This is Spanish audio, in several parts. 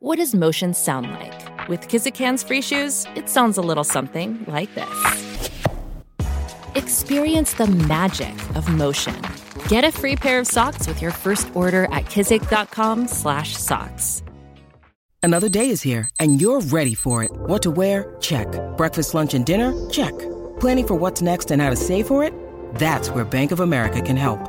What does motion sound like? With Kizikans free shoes, it sounds a little something like this. Experience the magic of motion. Get a free pair of socks with your first order at kizik.com/socks. Another day is here, and you're ready for it. What to wear? Check. Breakfast, lunch, and dinner? Check. Planning for what's next and how to save for it? That's where Bank of America can help.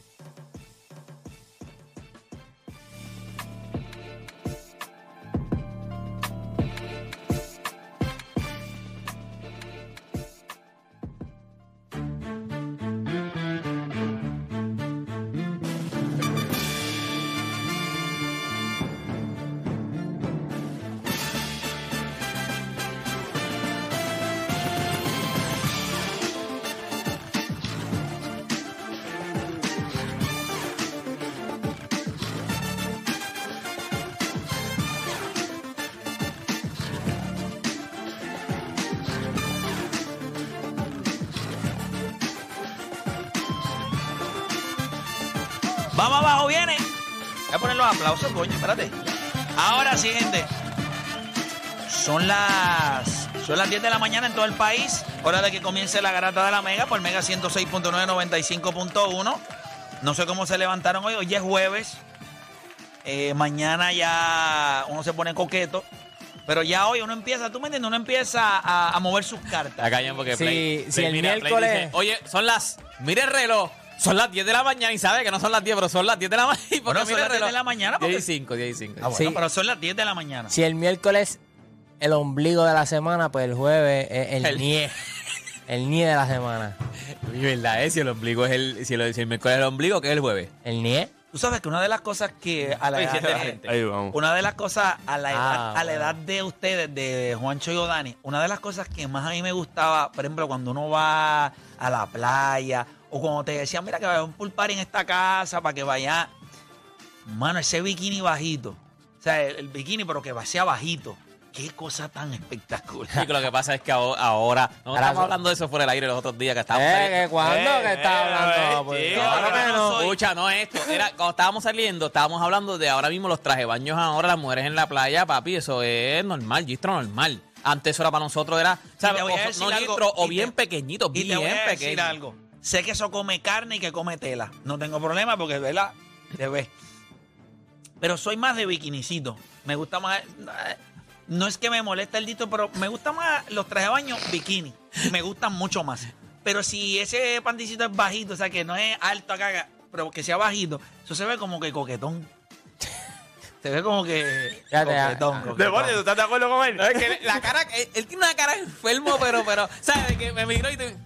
Vamos abajo, viene. Voy a poner los aplausos, coño, espérate. Ahora sí, gente. Son las, son las 10 de la mañana en todo el país. Hora de que comience la garata de la Mega por Mega 106.9, 95.1. No sé cómo se levantaron hoy. Hoy es jueves. Eh, mañana ya uno se pone coqueto. Pero ya hoy uno empieza, ¿tú me entiendes? Uno empieza a, a mover sus cartas. Acá ya porque Sí, Play, si Play el mira, Play miércoles- dice, Oye, son las. Mire el reloj. Son las 10 de la mañana y sabe que no son las 10, pero son las 10 de la mañana. ¿Y por Bueno, son las el 10 de la mañana porque- 10 y 5, 10 y 5. Ah, bueno, Sí. pero son las 10 de la mañana. Si el miércoles el ombligo de la semana, pues el jueves es el, El- nie. El nie de la semana. Y verdad, eh, si el ombligo es el. Si, el, si el miércoles es el ombligo, ¿qué es el jueves? El nie. Tú sabes que una de las cosas que a la edad de- la gente. Ahí vamos. Una de las cosas a la edad, Ah, a la edad de ustedes, de Juancho y Odani, una de las cosas que más a mí me gustaba, por ejemplo, cuando uno va a la playa, o cuando te decían, mira que va a haber un pool party en esta casa para que vaya. Mano, ese bikini bajito. O sea, el, el bikini, pero que sea bajito. Qué cosa tan espectacular. Y que lo que pasa es que aho- ahora. No Ahora estamos so- hablando de eso fuera del aire los otros días que estábamos. Eh, saliendo. ¿que cuándo? ¿Qué estás hablando? Pues, Sí, claro pero que yo no. soy- Escucha, no esto. Era, cuando estábamos saliendo, estábamos hablando de ahora mismo los traje baños ahora, las mujeres en la playa, papi, eso es normal, gistro normal. Antes eso era para nosotros, era, ¿sabes? O, no algo, gistro, o bien Y bien te voy a decir pequeños. algo. Sé que eso come carne y que come tela. No tengo problema porque, ¿verdad? Se ve. Pero soy más de bikinicito. Me gusta más. No es que me moleste el dito, pero me gusta más los trajes de baño bikini. Me gustan mucho más. Pero si ese panticito es bajito, o sea, que no es alto acá, pero que sea bajito, eso se ve como que coquetón. Se ve como que. Fíjate, ah, coquetón, coquetón. Demonio, ¿tú estás de acuerdo con él? No, es que la cara, él, él tiene una cara enfermo, pero, pero, ¿sabes? De Que me miró y te.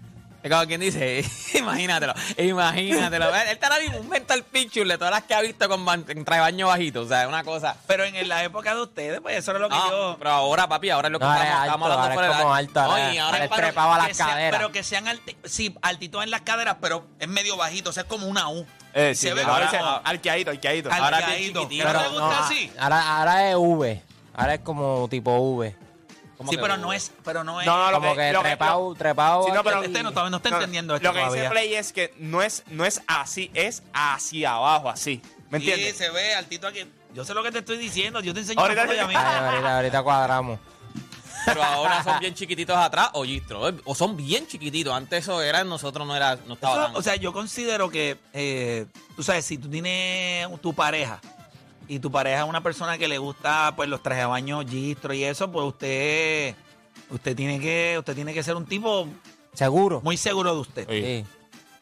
Es como quien dice, imagínatelo, imagínatelo. Él está mismo un mental picture de todas las que ha visto con traje baño bajito, o sea, una cosa. Pero en la época de ustedes, pues eso era lo que No, yo. pero ahora, papi, ahora es lo que No, ahora estamos, es estamos alto, hablando ahora es como alto, No, ahora- ahora ahora es para- trepado a las sea- caderas. pero que sean alti- sí, altitos en las caderas, pero es medio bajito, o sea, es como una U. Eh, sí, Se ve ahora como- dice arqueadito, arqueadito. Ahora es bien no, así? Ahora, ahora es V. Ahora es como tipo V. ¿Cómo Sí, pero no es, pero no es. No, no, lo Como que, que lo que- trepado, trepado. Sí, no, pero- este no, todavía no está entendiendo esto Lo que todavía. dice Play es que no es, no es así, es hacia abajo, así. ¿Me Sí, entiendes? se ve altito aquí. Yo sé lo que te estoy diciendo, yo te enseño Ahorita mismo. Ay, ahorita, ahorita cuadramos. Pero ahora son bien chiquititos atrás o gistro, eh, o son bien chiquititos. Antes eso era, nosotros no era, no estaba Eso, tan- o sea, yo considero que, eh, tú sabes, si tú tienes tu pareja y tu pareja es una persona que le gusta pues los trajes de baño, gistro y eso, pues usted, usted tiene que, usted tiene que ser un tipo ¿Seguro? muy seguro de usted. Sí,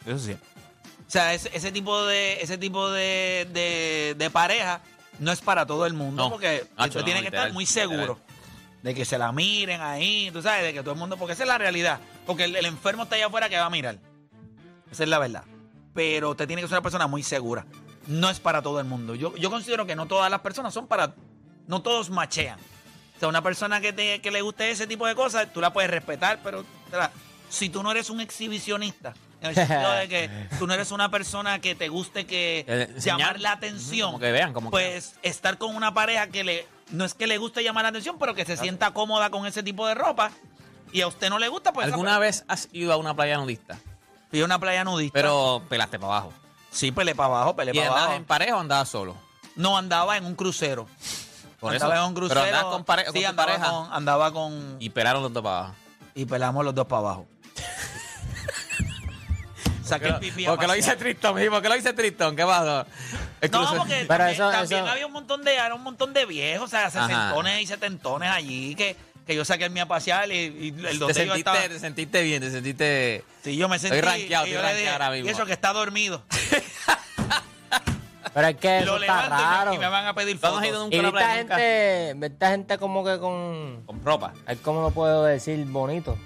Sí. Eso sí. O sea, ese, ese tipo de ese tipo de, de- de pareja no es para todo el mundo No. porque Nacho, usted no, tiene que literal, estar muy seguro de que se la miren ahí, tú sabes, de que todo el mundo, porque esa es la realidad, porque el, el enfermo está allá afuera que va a mirar. Esa es la verdad. Pero usted tiene que ser una persona muy segura. No es para todo el mundo. Yo, yo considero que no todas las personas son para... No todos machean. O sea, una persona que, te, que le guste ese tipo de cosas, tú la puedes respetar, pero si tú no eres un exhibicionista En el sentido de que tú no eres una persona que te guste que Eh, llamar la atención. Como que vean, como que Pues estar con una pareja que le no es que le guste llamar la atención, pero que se sienta cómoda con ese tipo de ropa y a usted no le gusta, pues ¿Alguna vez has ido a una playa nudista? Fui a una playa nudista. Pero pelaste para abajo. Sí, pele para abajo, pele ¿Y para andabas abajo. en pareja o andabas solo? No andaba en un crucero. Por andaba eso. en un crucero. Pero andabas con, pare- con sí, tu andaba pareja Con, andaba con y pelaron los dos para abajo. y pelamos los dos para abajo. Saqué el pipí a ¿Por qué lo pasear. dice Tristón? mijo? ¿Por qué lo dice Tristón? ¿Qué pasó? El No, porque Pero también, eso- también eso- había un montón de, era un montón de viejos, o sea, sesentones y setentones allí que, que yo saqué el mío a pasear y, y el te, donde yo sentiste, estaba. te sentiste bien, te sentiste... Sí, yo me sentí. rankeado, estoy le dije, rankeado ahora mismo. Y eso que está dormido. Pero es que Y lo eso está levanto y me- raro. y me van a pedir ¿Tú no has fotos. ido nunca Y a esta gente, esta gente como que con... Con ropa. ay, ¿Cómo lo puedo decir? Bonito.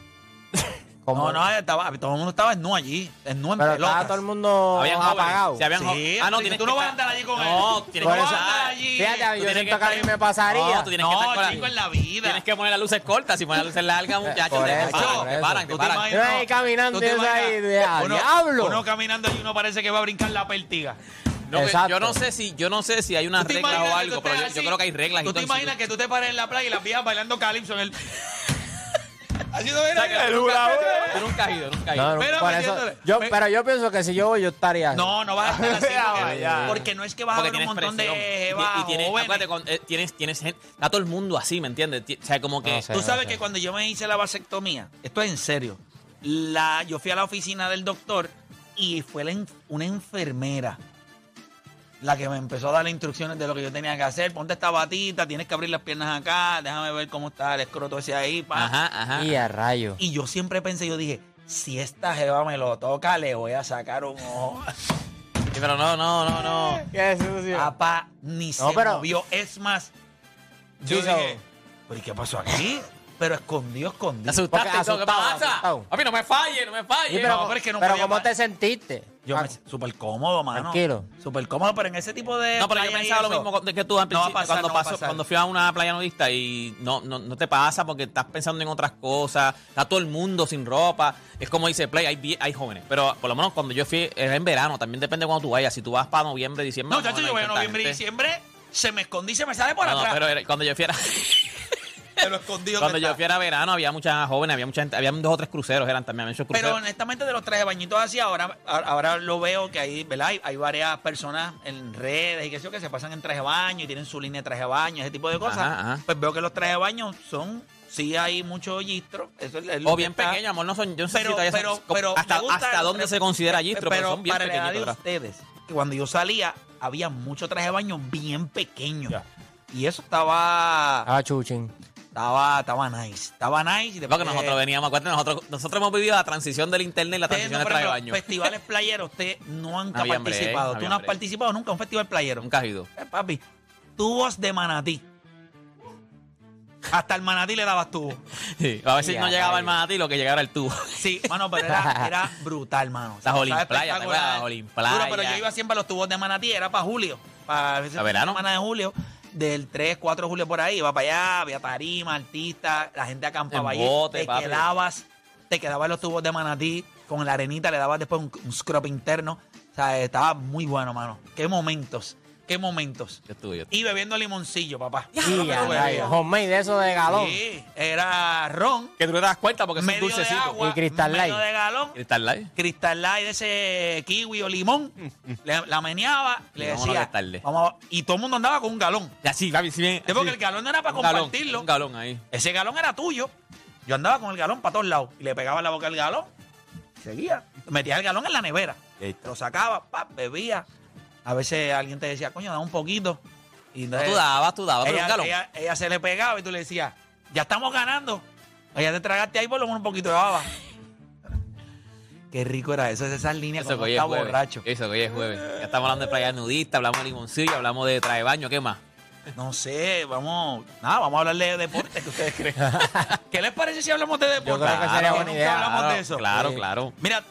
Como- No, no, estaba, todo el mundo estaba en allí, en en Pero estaba pelotas. todo el mundo Habían apagado. Si habían Sí, ah, no, tú- tienes tú que no vas a andar allí con No, él. tienes que no a estar- andar allí. Fíjate, Tú yo tienes siento que que a mí me pasaría. No, tú tienes que estar con la- chico, en la vida. Tienes que poner las luces cortas. Si pones las luces largas, muchachos, te paran, te paran, te ¿Tú te imaginas? Ahí caminando ¿Tú te y eso ahí, "Ah, diablo". Uno caminando y uno parece que va a brincar la pértiga. No, que yo no sé si, yo no sé si hay una ¿Tú te regla o que algo, pero yo, creo que hay reglas. y ¿Tú te imaginas que tú te pares en la playa y las vías bailando calipso en el... Así no O sea, que era. tú nunca- has ido, nunca has ido. No, no, Pero por eso, metiéndole. yo, Me- pero yo pienso que si yo voy, yo estaría así. No, no vas a estar así porque, porque no es que vas Porque a ver un tienes montón presión. de Y- jevas y, tienes, jóvenes. acuérdate, eh, tienes, tienes gente, está todo el mundo así, ¿me entiendes? Ti- O sea, como que No sé. Tú sabes no que sé. cuando yo me hice la vasectomía, esto es en serio, la, yo fui a la oficina del doctor y fue la en- una enfermera la que me empezó a dar las instrucciones de lo que yo tenía que hacer. Ponte esta batita, tienes que abrir las piernas acá, déjame ver cómo está el escroto ese ahí. pa. Ajá, ajá. Y a rayo. Y yo siempre pensé, yo dije, si esta jeva me lo toca, le voy a sacar un ojo. Sí, pero no, no, no, no. Qué sucio. Papá ni No, se pero- movió. Es más, yo dije, ¿pero y qué pasó aquí? Pero escondido, Te escondido. asustaste Porque y todo, ¿qué asustado, pasa? asustado. Papi, no me falle, no me falle. Sí, pero, no, pero es que no pero podía ¿cómo te sentiste? Yo Ah, me súper cómodo, mano. Tranquilo. Súper cómodo, pero en ese tipo de. No, pero yo playa y pensaba lo eso, mismo que tú al No va a principio, pasar, cuando, no va a pasó- pasar. cuando fui a una playa nudista y no, no, no te pasa porque estás pensando en otras cosas, está todo el mundo sin ropa. Es como dice Play, hay, vie- hay jóvenes. Pero por lo menos cuando yo fui, era en verano, también depende de cuando tú vayas. Si tú vas para noviembre, diciembre. No, chacho, yo voy a noviembre y diciembre, se me escondí, se me sale por No, no, atrás. pero era- cuando yo fui era, de lo escondido cuando que yo está. fui era verano, había muchas jóvenes, había mucha gente, había dos o tres cruceros, eran también, muchos Pero cruceros. honestamente de los trajes de bañitos así, ahora, ahora lo veo que hay, ¿verdad? Hay, hay varias personas en redes y que sé yo que se pasan en traje de baño y tienen su línea de traje de baño, ese tipo de cosas. Ajá, ajá. Pues veo que los trajes de baño son, sí hay mucho gistro. Eso es, o bien está. pequeños, amor, no son, yo no sé Pero, si son- pero, pero hasta, dónde se considera gistro, pero, son bien para de pequeñitos. ustedes, que cuando yo salía, había mucho traje de baño bien pequeño. Ya. Y eso estaba, Ah, chuchín. Estaba, estaba nice. Estaba nice. Y después Porque nosotros veníamos, acuérdate, nosotros, nosotros hemos vivido la transición del internet y la Ustedes, transición no, del por traje ejemplo, baño. festivales playeros, ustedes no han No había break, participado. no Tú había no has participado nunca en un festival playero. Nunca has ido. Eh, papi, tubos de manatí. Hasta el manatí le dabas tubo. Sí, a veces Ya, no llegaba rayos. el manatí, lo que llegaba era el tubo. Sí, mano, pero era, era brutal, mano. Las Olin Playa, ¿te espectacular. acuerdas? Las Olin Playa. Duro, pero yo iba siempre a los tubos de manatí, era para julio. Para esa ¿A verano? semana de julio. Del 3, 4 de julio por ahí, iba para allá, había tarima, artistas, la gente acampaba En allí. bote, te papi. quedabas, te quedabas en los tubos de manatí, con la arenita le dabas después un, un scrub interno. O sea, estaba muy bueno, mano. Qué momentos, qué momentos. Yo estuve, yo Y bebiendo limoncillo, papá. Y a Pero rayo. bebía. Homemade de eso de galón. Sí, era ron, Que tú te das cuenta porque es un medio de dulcecito. agua, Y Crystal medio Light. de galón, Cristal Light. Crystal Light de ese kiwi o limón, le- la meneaba, le Y decía, vamos a- y todo el mundo andaba con un galón. Ya sí, papi, bien. Porque el galón no era para Un galón, compartirlo. Un galón ahí. Ese galón era tuyo. Yo andaba con el galón para todos lados y le pegaba en la boca el galón. Seguía. Metía el galón en la nevera. Lo sacaba, pap, bebía. A veces alguien te decía, coño, da un poquito. Y No, tú dabas, tú dabas, pero un ella, galón. ella- ella se le pegaba y tú le decías, ya estamos ganando. Ella te tragaste ahí por lo menos un poquito de baba. Qué rico era eso, esas líneas Eso que cuando hoy es está jueves. borracho. Eso que hoy es jueves. Ya estamos hablando de playa nudista, hablamos de limoncillo, hablamos de traje de baño, ¿qué más? No sé, vamos, nada, vamos a hablar de deporte, que ustedes creen. ¿Qué les parece si hablamos de deporte? creo que sería buena nunca idea. hablamos Claro, de eso. Claro, Sí. claro. Mira,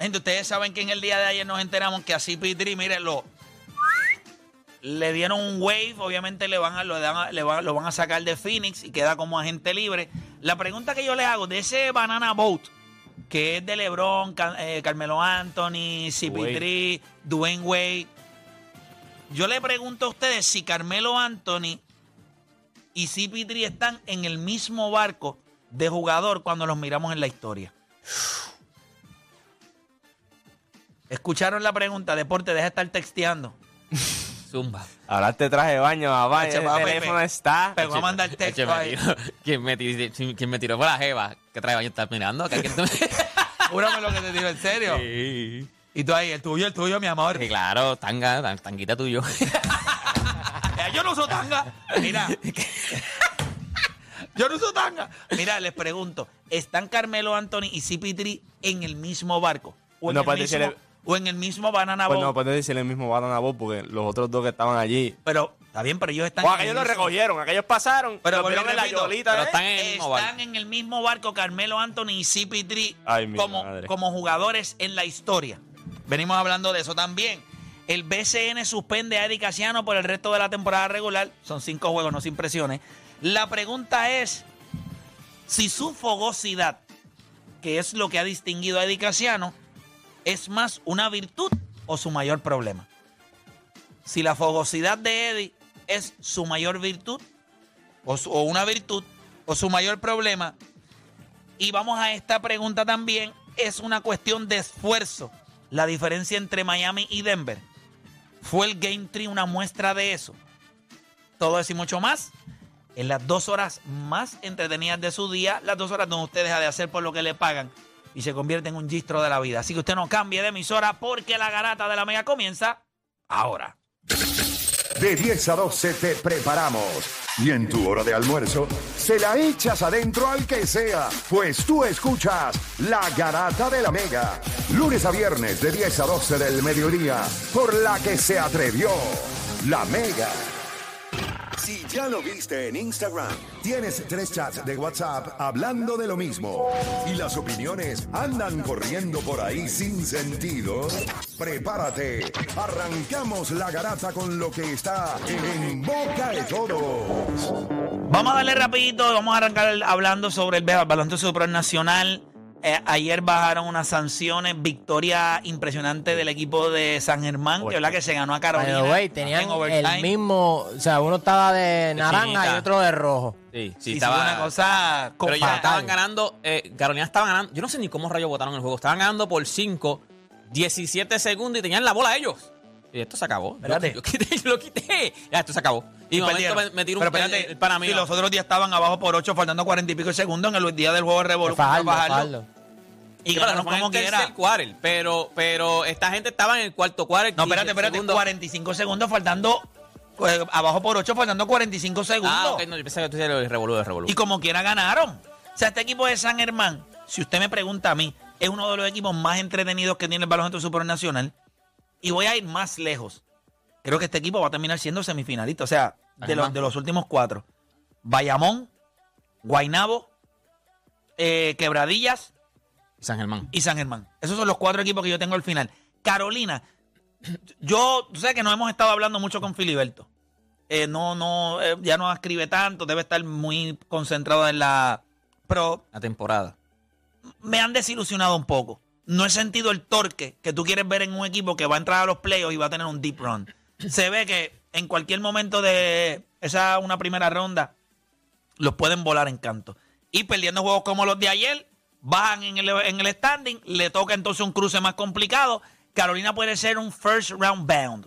gente, ustedes saben que en el día de ayer nos enteramos que a CP3, miren, lo, le dieron un wave, obviamente le van a, lo, le van, lo van a sacar de Phoenix y queda como agente libre. La pregunta que yo le hago de ese Banana Boat, que es de LeBron, eh, Carmelo Anthony, CP3, Dwayne Wade. Yo le pregunto a ustedes si Carmelo Anthony y CP3 están en el mismo barco de jugador cuando los miramos en la historia. ¿Escucharon la pregunta? Deporte, deja de estar texteando. Zumba. Ahora te traje de baño, papá. Eche, El teléfono está. Pero vamos a mandar texto ahí. ¿Quién me, tiró, quién me tiró fue la jeva? ¿Qué trae baño estás mirando? ¿Que alguien te- Júrame lo que te digo en serio. Sí. Y tú ahí, el tuyo, el tuyo, mi amor. Sí, claro, tanga, tan- tanguita tuyo. Eh, Yo no uso tanga. Mira. Yo no uso tanga. Mira, les pregunto, ¿están Carmelo Anthony y CP3 en el mismo barco? ¿O en, No el, puede mismo, o en el mismo Banana Pues Boat? no puedes decir el mismo Banana Boat porque los otros dos que estaban allí. Pero, está bien, pero ellos están O en aquellos el lo recogieron, aquellos pasaron, Pero pero vuelvo y vieron en la yolita. pero ¿eh? están en el mismo Están barco. en el mismo barco Carmelo Anthony y CP3 Ay, mi como, madre. como jugadores en la historia. Venimos hablando de eso también. El BCN suspende a Eddie Casiano por el resto de la temporada regular. Son cinco juegos, no sin presiones. La pregunta es si su fogosidad, que es lo que ha distinguido a Eddie Casiano, es más una virtud o su mayor problema. Si la fogosidad de Eddie es su mayor virtud o, su- una virtud o su mayor problema. Y vamos a esta pregunta también, es una cuestión de esfuerzo. La diferencia entre Miami y Denver. ¿Fue el Game 3 una muestra de eso? Todo eso y mucho más. En las dos horas más entretenidas de su día, las dos horas donde usted deja de hacer por lo que le pagan y se convierte en un gistro de la vida. Así que usted no cambie de emisora porque la garata de la mega comienza ahora. De 10 a 12 te preparamos. Y en tu hora de almuerzo, se la echas adentro al que sea, pues tú escuchas La Garata de la Mega. Lunes a viernes de 10 a 12 del mediodía, por la que se atrevió La Mega. Si ya lo viste en Instagram, tienes tres chats de WhatsApp hablando de lo mismo y las opiniones andan corriendo por ahí sin sentido, prepárate. Arrancamos la garata con lo que está en boca de todos. Vamos a darle rapidito, vamos a arrancar hablando sobre el baloncesto supranacional. Eh, ayer bajaron unas sanciones, victoria impresionante del equipo de San Germán, que verdad que se ganó a Carolina. way, tenían el mismo, o sea, uno estaba de naranja y otro de rojo. Sí, sí, Sí, estaba una cosa Pero ya estaban ganando, eh, Carolina estaba ganando, yo no sé ni cómo rayos votaron el juego, estaban ganando por 5, 17 segundos y tenían la bola ellos. Y esto se acabó. Espérate. Yo, quité, yo lo quité. Ya, esto se acabó. Y, de momento Perdieron. me, me tiró Pero un espérate, el, el si los otros días estaban abajo por 8, faltando 40 y pico segundos en el día del juego de revolución. Y pero en como el quiera. tercer quarter, pero, pero esta gente estaba en el cuarto quarter. No, 15 espérate, espérate, segundos. 45 segundos faltando, eh, abajo por 8, faltando 45 segundos. Ah, ok, no, yo pensaba que tú decías el revolú, el revolú. Y como quiera ganaron. O sea, este equipo de San Germán, si usted me pregunta a mí, es uno de los equipos más entretenidos que tiene el baloncesto supernacional. Y voy a ir más lejos. Creo que este equipo va a terminar siendo semifinalista. O sea, de los, de los últimos cuatro. Bayamón, Guainabo, eh, Quebradillas San Germán. y San Germán. Esos son los cuatro equipos que yo tengo al final. Carolina, yo sabes que no hemos estado hablando mucho con Filiberto. Eh, no, no, eh, ya no escribe tanto, debe estar muy concentrado en la. Pero La temporada. me han desilusionado un poco. No he sentido el torque que tú quieres ver en un equipo que va a entrar a los playoffs y va a tener un deep run. Se ve que en cualquier momento de esa una primera ronda los pueden volar en canto. Y perdiendo juegos como los de ayer, bajan en el, en el standing, le toca entonces un cruce más complicado. Carolina puede ser un first round bound.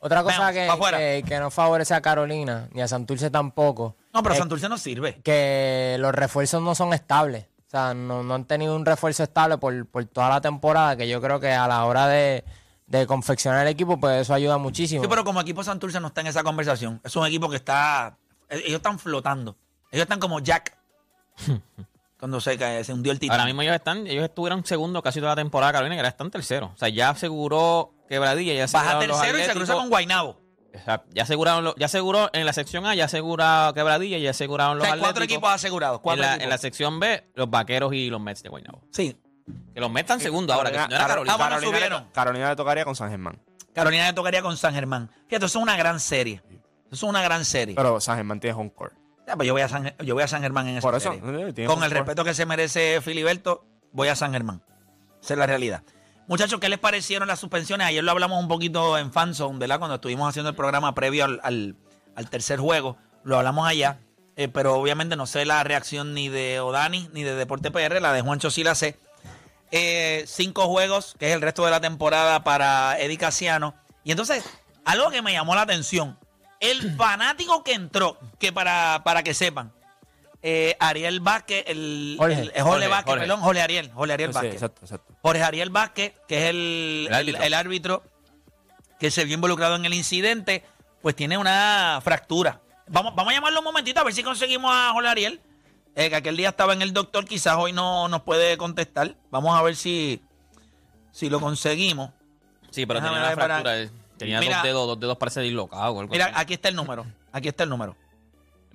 Otra cosa que, que, que no favorece a Carolina, ni a Santurce tampoco, No, pero Santurce no sirve. que los refuerzos no son estables. O sea, no, no han tenido un refuerzo estable por, por toda la temporada, que yo creo que a la hora de, de confeccionar el equipo, pues eso ayuda muchísimo. Sí, pero como equipo Santurce no está en esa conversación. Es un equipo que está. eh, Ellos están flotando. Ellos están como Jack. cuando se, cae- se hundió el título. Ahora mismo ellos están, ellos estuvieron segundo casi toda la temporada Carolina y ahora están tercero. O sea, ya aseguró quebradilla, ya Baja tercero y se cruza con Guainabo. O sea, ya aseguraron, lo- ya aseguró en la sección A, ya aseguró quebradilla, ya aseguraron O los sea, cuatro equipos asegurados. Cuatro en, la, equipos. en la sección B, los vaqueros y los Mets de Guaynabo. Sí. Que los están segundo ahora, que si no era Carolina, Carolina. Ah, bueno, Carolina le- subieron. Carolina le tocaría con San Germán. Carolina le tocaría con San Germán. Fíjate, eso es una gran serie. Eso es una gran serie. Pero San Germán tiene home court. Ya, pues yo voy a San, yo voy a San Germán en esa Por eso, serie. tiene Con el court. respeto que se merece Filiberto, voy a San Germán. Esa es la realidad. Muchachos, ¿qué les parecieron las suspensiones? Ayer lo hablamos un poquito en Fanzone, ¿verdad? Cuando estuvimos haciendo el programa previo al, al- al tercer juego. Lo hablamos allá. Eh, pero obviamente no sé la reacción ni de Odani ni de Deporte PR. La de Juancho sí la sé. Eh, cinco juegos, que es el resto de la temporada para Eddie Casiano. Y entonces, algo que me llamó la atención. El fanático que entró, que para, para que sepan, eh, Ariel Vázquez, el, Jorge. el- Jorge, Jorge, Vázquez, Jorge. perdón, Jorge Ariel, Jorge Ariel Sí, Vázquez. exacto, exacto. Jorge Ariel Vázquez, que es el, El árbitro. el- el árbitro que se vio involucrado en el incidente, pues tiene una fractura. Vamos, vamos a llamarlo un momentito a ver si conseguimos a Jorge Ariel. Eh, que aquel día estaba en el doctor, quizás hoy no nos puede contestar. Vamos a ver si, si lo conseguimos. Sí, pero Déjame tenía una para- fractura. eh. Tenía Mira. dos dedos, dos dedos parece dislocado o algo Mira, así. aquí está el número. Aquí está el número.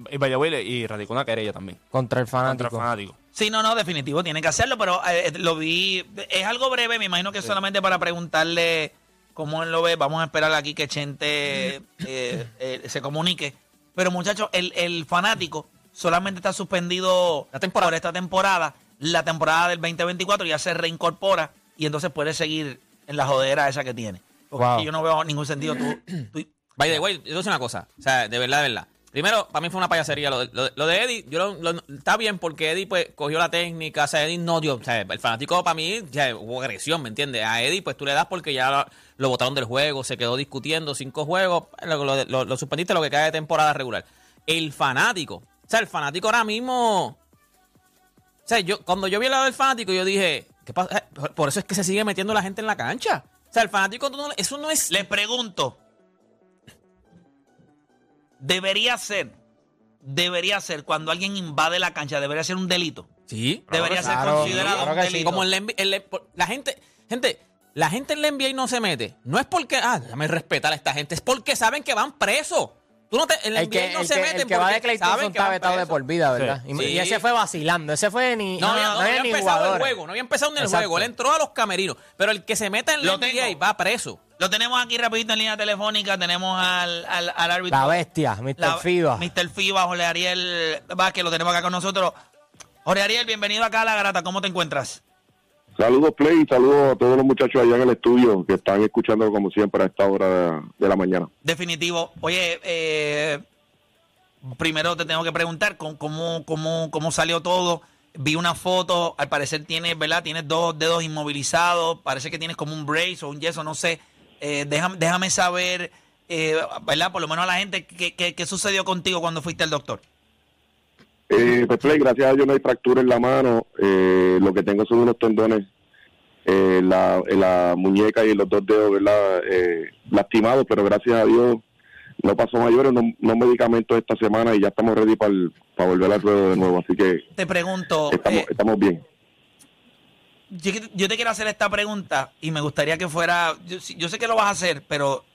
Y by the way, le- y radicó una querella también. Contra el Contra fanático. el fanático. Sí, no, no, definitivo, tiene que hacerlo, pero eh, lo vi, es algo breve, me imagino que solamente para preguntarle cómo él lo ve, vamos a esperar aquí que Chente eh, eh, se comunique. Pero muchachos, el, el fanático solamente está suspendido La temporada. por esta temporada, la temporada del 2024 ya se reincorpora y entonces puede seguir en la jodera esa que tiene. Porque Wow. yo no veo ningún sentido. Tú, tú- By the way, yo una cosa. O sea, de verdad, de verdad. Primero, para mí fue una payasería. Lo de, lo de- lo de Eddie, yo lo- está bien porque Eddie pues cogió la técnica. O sea, Eddie no dio. O sea, el fanático para mí ya hubo agresión, ¿me entiendes? A Eddie pues tú le das porque ya lo, botaron del juego, se quedó discutiendo cinco juegos. Lo suspendiste lo que cae de temporada regular. El fanático. O sea, el fanático ahora mismo. O sea, yo, cuando yo vi el lado del fanático, yo dije, ¿qué pasa? Eh, Por- eso es que se sigue metiendo la gente en la cancha. O sea, el fanático, tú no- eso no es. Les pregunto, debería ser, debería ser cuando alguien invade la cancha, debería ser un delito. Sí. Debería ser Claro, considerado claro un sí. delito. Como la- por- la gente, gente, la gente en la NBA no se mete. No es porque, ah, déjame respetar a esta gente, es porque saben que van presos. Tú no te, El NBA que, no el se que, meten el que va de porque Clay saben Thompson que está vetado de por vida, ¿verdad? Y, Sí. y ese fue vacilando. Ese fue ni. No, había, no había ni empezado el juego, no había empezado en el Exacto. juego. Él entró a los camerinos. Pero el que se meta en la Lo NBA va preso. Lo tenemos aquí rapidito en línea telefónica, tenemos al, al, al árbitro. La bestia, Mr. La- FIBA. Mr. FIBA, Jorge Ariel Vázquez, lo tenemos acá con nosotros. Jorge Ariel, bienvenido acá a La Garata, ¿cómo te encuentras? Saludos Play y saludos a todos los muchachos allá en el estudio que están escuchando como siempre a esta hora de, la mañana. Definitivo. Oye, eh, primero te tengo que preguntar cómo, cómo, cómo salió todo. Vi una foto, al parecer tienes, ¿verdad? Tienes dos dedos inmovilizados, parece que tienes como un brace o un yeso, no sé. Eh, déjame, déjame saber, eh, ¿verdad? Por lo menos a la gente, ¿qué, qué, qué sucedió contigo cuando fuiste al doctor? Eh, pues Play, gracias a Dios no hay fractura en la mano, eh, lo que tengo son unos tendones eh, la, en la muñeca y en los dos dedos, ¿verdad? Eh, lastimados, pero gracias a Dios no pasó mayores, no, no medicamentos esta semana y ya estamos ready para volver al ruedo de nuevo, así que Te pregunto, estamos, eh, estamos bien. yo, yo te quiero hacer esta pregunta y me gustaría que fuera, yo, yo sé que lo vas a hacer, pero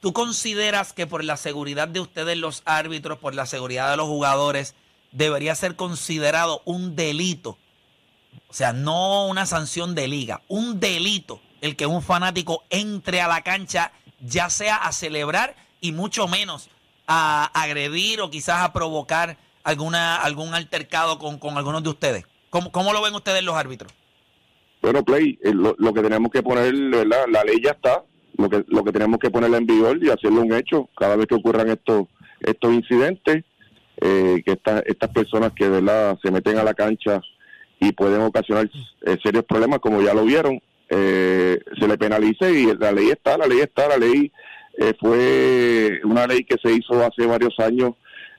¿tú consideras que por la seguridad de ustedes los árbitros, por la seguridad de los jugadores, debería ser considerado un delito? O sea, no una sanción de liga, un delito el que un fanático entre a la cancha, ya sea a celebrar y mucho menos a agredir o quizás a provocar alguna algún altercado con, con algunos de ustedes. ¿Cómo, ¿Cómo lo ven ustedes los árbitros? Bueno, Play, eh, lo, lo que tenemos que poner, ¿verdad? La ley ya está. Lo que, lo que tenemos que ponerla en vigor y hacerlo un hecho cada vez que ocurran estos estos incidentes, eh, que estas estas personas que, ¿verdad? Se meten a la cancha y pueden ocasionar eh, serios problemas, como ya lo vieron, eh, se le penalice y la ley está, la ley está, la ley eh, fue una ley que se hizo hace varios años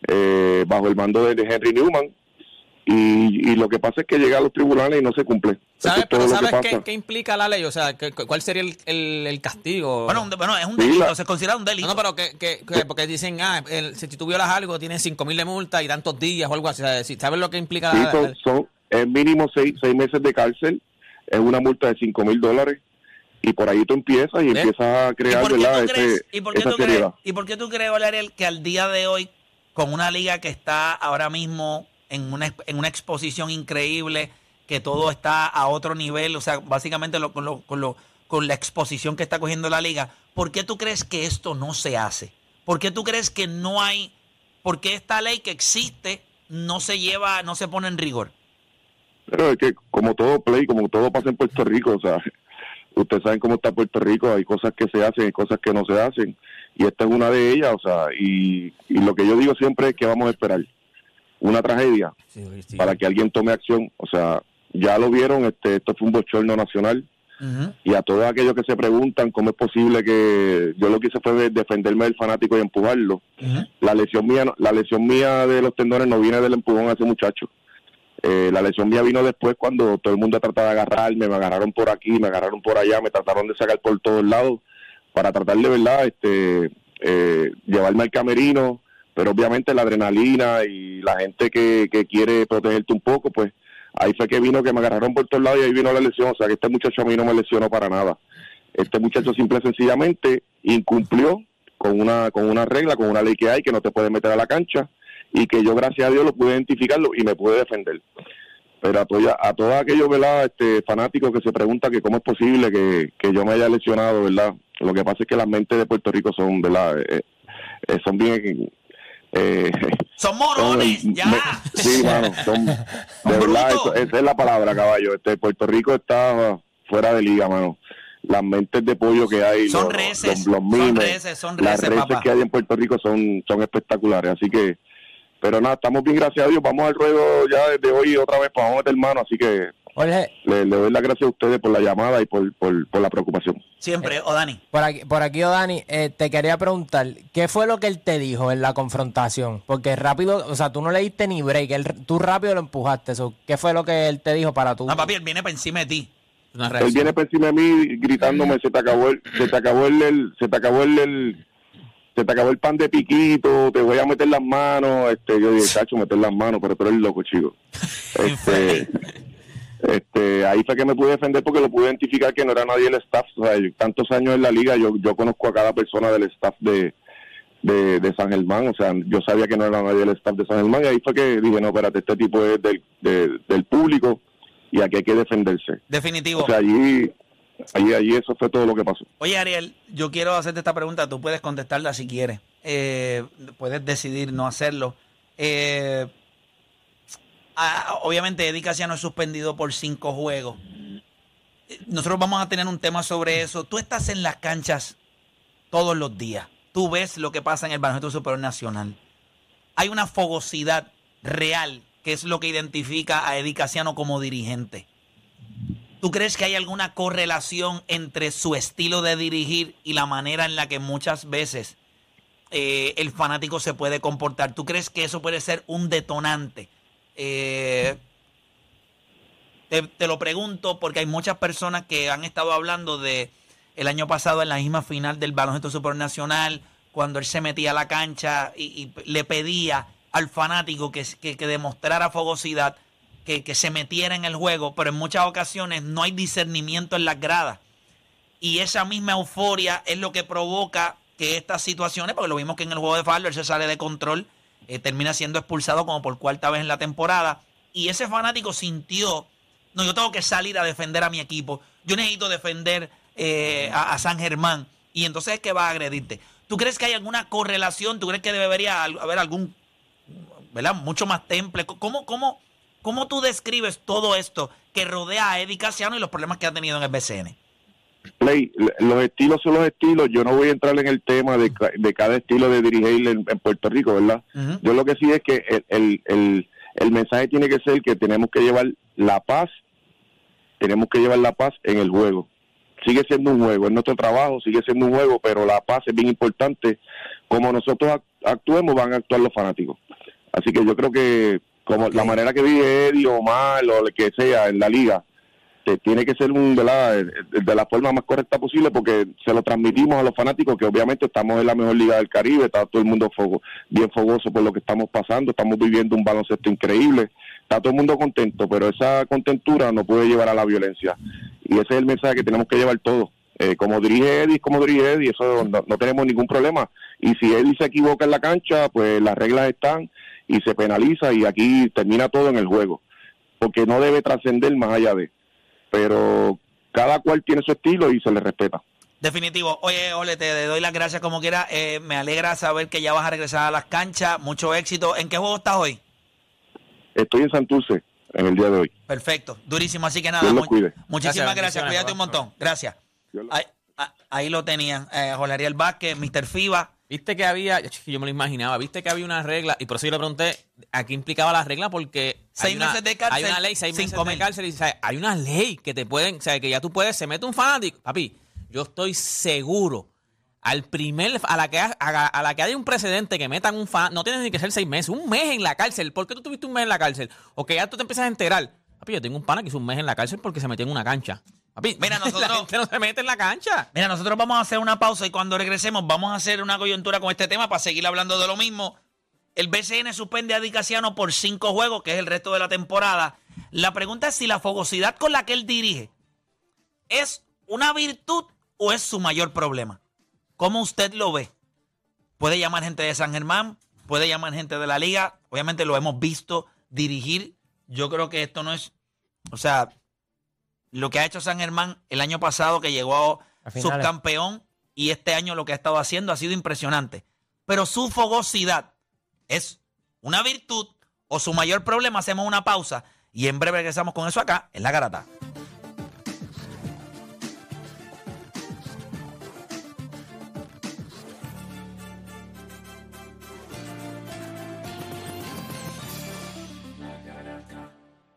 eh, bajo el mando de Henry Newman y, y lo que pasa es que llega a los tribunales y no se cumple. ¿Sabes, es todo pero lo que ¿sabes qué, pasa. qué implica la ley? O sea, ¿qué- ¿cuál sería el, el- el castigo? Bueno, un- bueno, es un Sí, delito, la- se considera un delito. No, no, pero que, que- que- porque dicen, ah, el- si tú violas algo, tienes 5 mil de multa y tantos días o algo así. ¿Sabes lo que implica Sí, la, son, la- son es mínimo seis, seis meses de cárcel, es una multa de cinco mil dólares y por ahí tú empiezas y ¿Ves? empiezas a ¿Y crear qué ¿verdad? tú crees, Ese- y por qué esa tú crees, seriedad. y por qué tú crees, Ariel, que al día de hoy, con una liga que está ahora mismo en una, en una exposición increíble, que todo está a otro nivel, o sea, básicamente lo- con, lo- con, lo- con la exposición que está cogiendo la liga, ¿por qué tú crees que esto no se hace? ¿Por qué tú crees que no hay, por qué esta ley que existe no se lleva, no se pone en rigor? Pero es que como todo play, como todo pasa en Puerto Rico, o sea, ustedes saben cómo está Puerto Rico, hay cosas que se hacen, hay cosas que no se hacen, y esta es una de ellas, o sea, y, y lo que yo digo siempre es que vamos a esperar una tragedia para que alguien tome acción, o sea, ya lo vieron, este, esto fue un bochorno nacional, y a todos aquellos que se preguntan cómo es posible que yo lo que hice fue defenderme del fanático y empujarlo. La lesión mía, la lesión mía de los tendones no viene del empujón a ese muchacho. Eh, la lesión mía vino después cuando todo el mundo trataba de agarrarme, me agarraron por aquí, me agarraron por allá, me trataron de sacar por todos lados para tratar de verdad este eh, llevarme al camerino, pero obviamente la adrenalina y la gente que, que quiere protegerte un poco, pues ahí fue que vino que me agarraron por todos lados y ahí vino la lesión, o sea que este muchacho a mí no me lesionó para nada. Este muchacho simple y sencillamente incumplió con una con una regla, con una ley que hay que no te puedes meter a la cancha y que yo gracias a Dios lo pude identificarlo y me pude defender. Pero a, toda, a todos aquellos ¿verdad? Este, fanáticos que se preguntan que cómo es posible que, que yo me haya lesionado, ¿verdad? Lo que pasa es que las mentes de Puerto Rico son, ¿verdad? Eh, eh, son bien... Eh, Son morones, ya. me- sí, mano, son, de verdad, eso- esa es la palabra, caballo. Este, Puerto Rico está fuera de liga, mano. Las mentes de pollo que hay, Son los, reces, los, los son reces, son las reces, reces papá. que hay en Puerto Rico son, son espectaculares. Así que, pero nada, estamos bien, gracias a Dios. Vamos al ruedo ya desde hoy otra vez, pues vamos a meter mano. Así que Jorge, le, le doy las gracias a ustedes por la llamada y por, por, por la preocupación. Siempre, o Dani. por aquí, por aquí Dani, eh, te quería preguntar, ¿qué fue lo que él te dijo en la confrontación? Porque rápido, o sea, tú no le diste ni break, él- tú rápido lo empujaste. so, ¿Qué fue lo que él te dijo para tú? No, papi, él viene por encima de ti. Una Él viene por encima de mí gritándome, se te acabó el, se te acabó el, el- se te acabó el, el- se te acabó el pan de piquito, te voy a meter las manos, este, yo dije, cacho, meter las manos, pero tú eres loco, chico. Este, este, ahí fue que me pude defender porque lo pude identificar que no era nadie del staff, o sea, yo- tantos años en la liga, yo, yo conozco a cada persona del staff de, de, de San Germán, o sea, yo sabía que no era nadie del staff de San Germán, y ahí fue que dije, no, espérate, este tipo es del, de- del público y aquí hay que defenderse. Definitivo. O sea, allí, allí, allí eso fue todo lo que pasó. Oye, Ariel, yo quiero hacerte esta pregunta. Tú puedes contestarla si quieres. Eh, puedes decidir no hacerlo. Eh, obviamente, Eddie Casiano es suspendido por cinco juegos. Nosotros vamos a tener un tema sobre eso. Tú estás en las canchas todos los días. Tú ves lo que pasa en el Baloncesto Superior Nacional. Hay una fogosidad real que es lo que identifica a Eddie Casiano como dirigente. ¿Tú crees que hay alguna correlación entre su estilo de dirigir y la manera en la que muchas veces eh, el fanático se puede comportar? ¿Tú crees que eso puede ser un detonante? Eh, te, te lo pregunto porque hay muchas personas que han estado hablando de el año pasado en la misma final del baloncesto supernacional, cuando él se metía a la cancha y, le pedía al fanático que, que- que demostrara fogosidad, que, que se metiera en el juego, pero en muchas ocasiones no hay discernimiento en las gradas. Y esa misma euforia es lo que provoca que estas situaciones, porque lo vimos que en el juego de él se sale de control, eh, termina siendo expulsado como por cuarta vez en la temporada. Y ese fanático sintió, no, yo tengo que salir a defender a mi equipo, yo necesito defender eh, a, a San Germán. Y entonces es que va a agredirte. ¿Tú crees que hay alguna correlación? ¿Tú crees que debería haber algún, ¿verdad? Mucho más temple. ¿Cómo, cómo, cómo tú describes todo esto que rodea a Eddie Casiano y los problemas que ha tenido en el BCN? Play, los estilos son los estilos. Yo no voy a entrar en el tema de, ca- de cada estilo de dirigir en, en Puerto Rico, ¿verdad? Yo lo que sí es que el, el, el, el mensaje tiene que ser que tenemos que llevar la paz, tenemos que llevar la paz en el juego. Sigue siendo un juego, es nuestro trabajo, sigue siendo un juego, pero la paz es bien importante. Como nosotros ac- actuemos, van a actuar los fanáticos. Así que yo creo que como la manera que vive Eddie o Mal o el que sea en la liga, te- tiene que ser un, ¿verdad? de de la forma más correcta posible porque se lo transmitimos a los fanáticos que obviamente estamos en la mejor liga del Caribe, está todo el mundo fogo- bien fogoso por lo que estamos pasando, estamos viviendo un baloncesto increíble, está todo el mundo contento, pero esa contentura no puede llevar a la violencia y ese es el mensaje que tenemos que llevar todos. Eh, como dirige Eddie, como dirige Eddie, eso no, no tenemos ningún problema. Y si Eddie se equivoca en la cancha, pues las reglas están y se penaliza y aquí termina todo en el juego, porque no debe trascender más allá de pero cada cual tiene su estilo y se le respeta. Definitivo. Oye, Ole, te doy las gracias como quiera. Eh, me alegra saber que ya vas a regresar a las canchas. Mucho éxito. ¿En qué juego estás hoy? Estoy en Santurce, en el día de hoy. Perfecto, durísimo. Así que nada, Dios los mu- cuide. muchísimas gracias. Gracias, Cuídate un montón. Gracias. Ahí, ah, ahí lo tenían. Eh, Jorge Ariel Vázquez, Mr. FIBA. Viste que había, yo me lo imaginaba, viste que había una regla, y por eso yo le pregunté a qué implicaba la regla, porque Seis una, meses de cárcel, hay una ley, seis meses de cárcel, y hay una ley que te pueden, o sea, que ya tú puedes, se mete un fanático, papi, yo estoy seguro, al primer, a la que, a la que haya un precedente que metan un fan, no tienes ni que ser seis meses, un mes en la cárcel, ¿por qué tú tuviste un mes en la cárcel? O que ya tú te empiezas a enterar, papi, yo tengo un pana que hizo un mes en la cárcel porque se metió en una cancha. Papi, Mira, nosotros- la gente no se mete en la cancha. Mira, nosotros vamos a hacer una pausa y cuando regresemos vamos a hacer una coyuntura con este tema para seguir hablando de lo mismo. El BCN suspende a Di Casiano por cinco juegos, que es el resto de la temporada. La pregunta es si la fogosidad con la que él dirige es una virtud o es su mayor problema. ¿Cómo usted lo ve? Puede llamar gente de San Germán, puede llamar gente de la liga. Obviamente lo hemos visto dirigir. Yo creo que esto no es, o sea, lo que ha hecho San Germán el año pasado que llegó A subcampeón y este año lo que ha estado haciendo ha sido impresionante. Pero su fogosidad es una virtud o su mayor problema. Hacemos una pausa y en breve regresamos con eso acá en la garata.